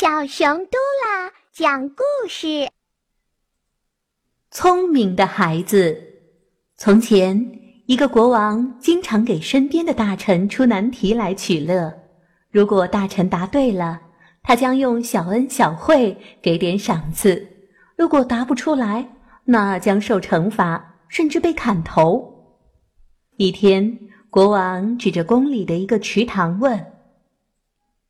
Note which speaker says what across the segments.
Speaker 1: 小熊嘟啦讲故事：
Speaker 2: 聪明的孩子。从前，一个国王经常给身边的大臣出难题来取乐。如果大臣答对了，他将用小恩小惠给点赏赐；如果答不出来，那将受惩罚，甚至被砍头。一天，国王指着宫里的一个池塘问。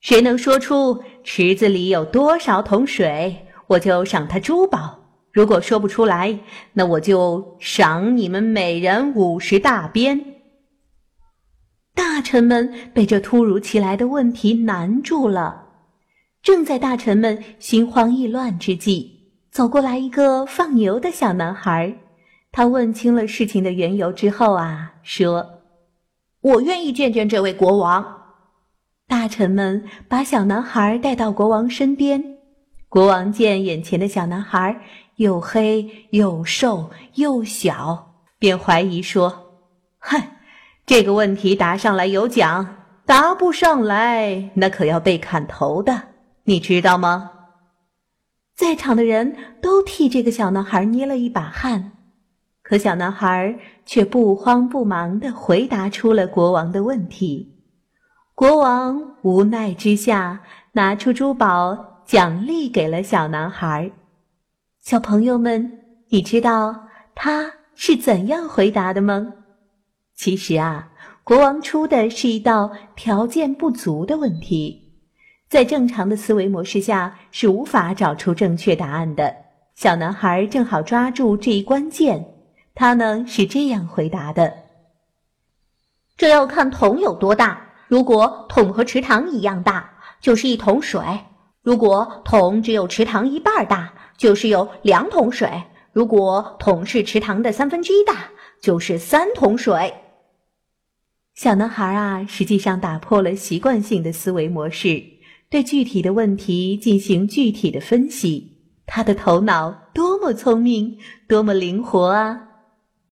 Speaker 2: 谁能说出池子里有多少桶水，我就赏他珠宝；如果说不出来，那我就赏你们每人五十大鞭。大臣们被这突如其来的问题难住了。正在大臣们心慌意乱之际，走过来一个放牛的小男孩。他问清了事情的缘由之后啊，说：“
Speaker 3: 我愿意见见这位国王。”
Speaker 2: 大臣们把小男孩带到国王身边。国王见眼前的小男孩又黑又瘦又小，便怀疑说：“哼，这个问题答上来有奖，答不上来那可要被砍头的，你知道吗？”在场的人都替这个小男孩捏了一把汗，可小男孩却不慌不忙地回答出了国王的问题。国王无奈之下，拿出珠宝奖励给了小男孩。小朋友们，你知道他是怎样回答的吗？其实啊，国王出的是一道条件不足的问题，在正常的思维模式下是无法找出正确答案的。小男孩正好抓住这一关键，他呢是这样回答的：“
Speaker 3: 这要看桶有多大。”如果桶和池塘一样大，就是一桶水；如果桶只有池塘一半大，就是有两桶水；如果桶是池塘的三分之一大，就是三桶水。
Speaker 2: 小男孩啊，实际上打破了习惯性的思维模式，对具体的问题进行具体的分析。他的头脑多么聪明，多么灵活啊！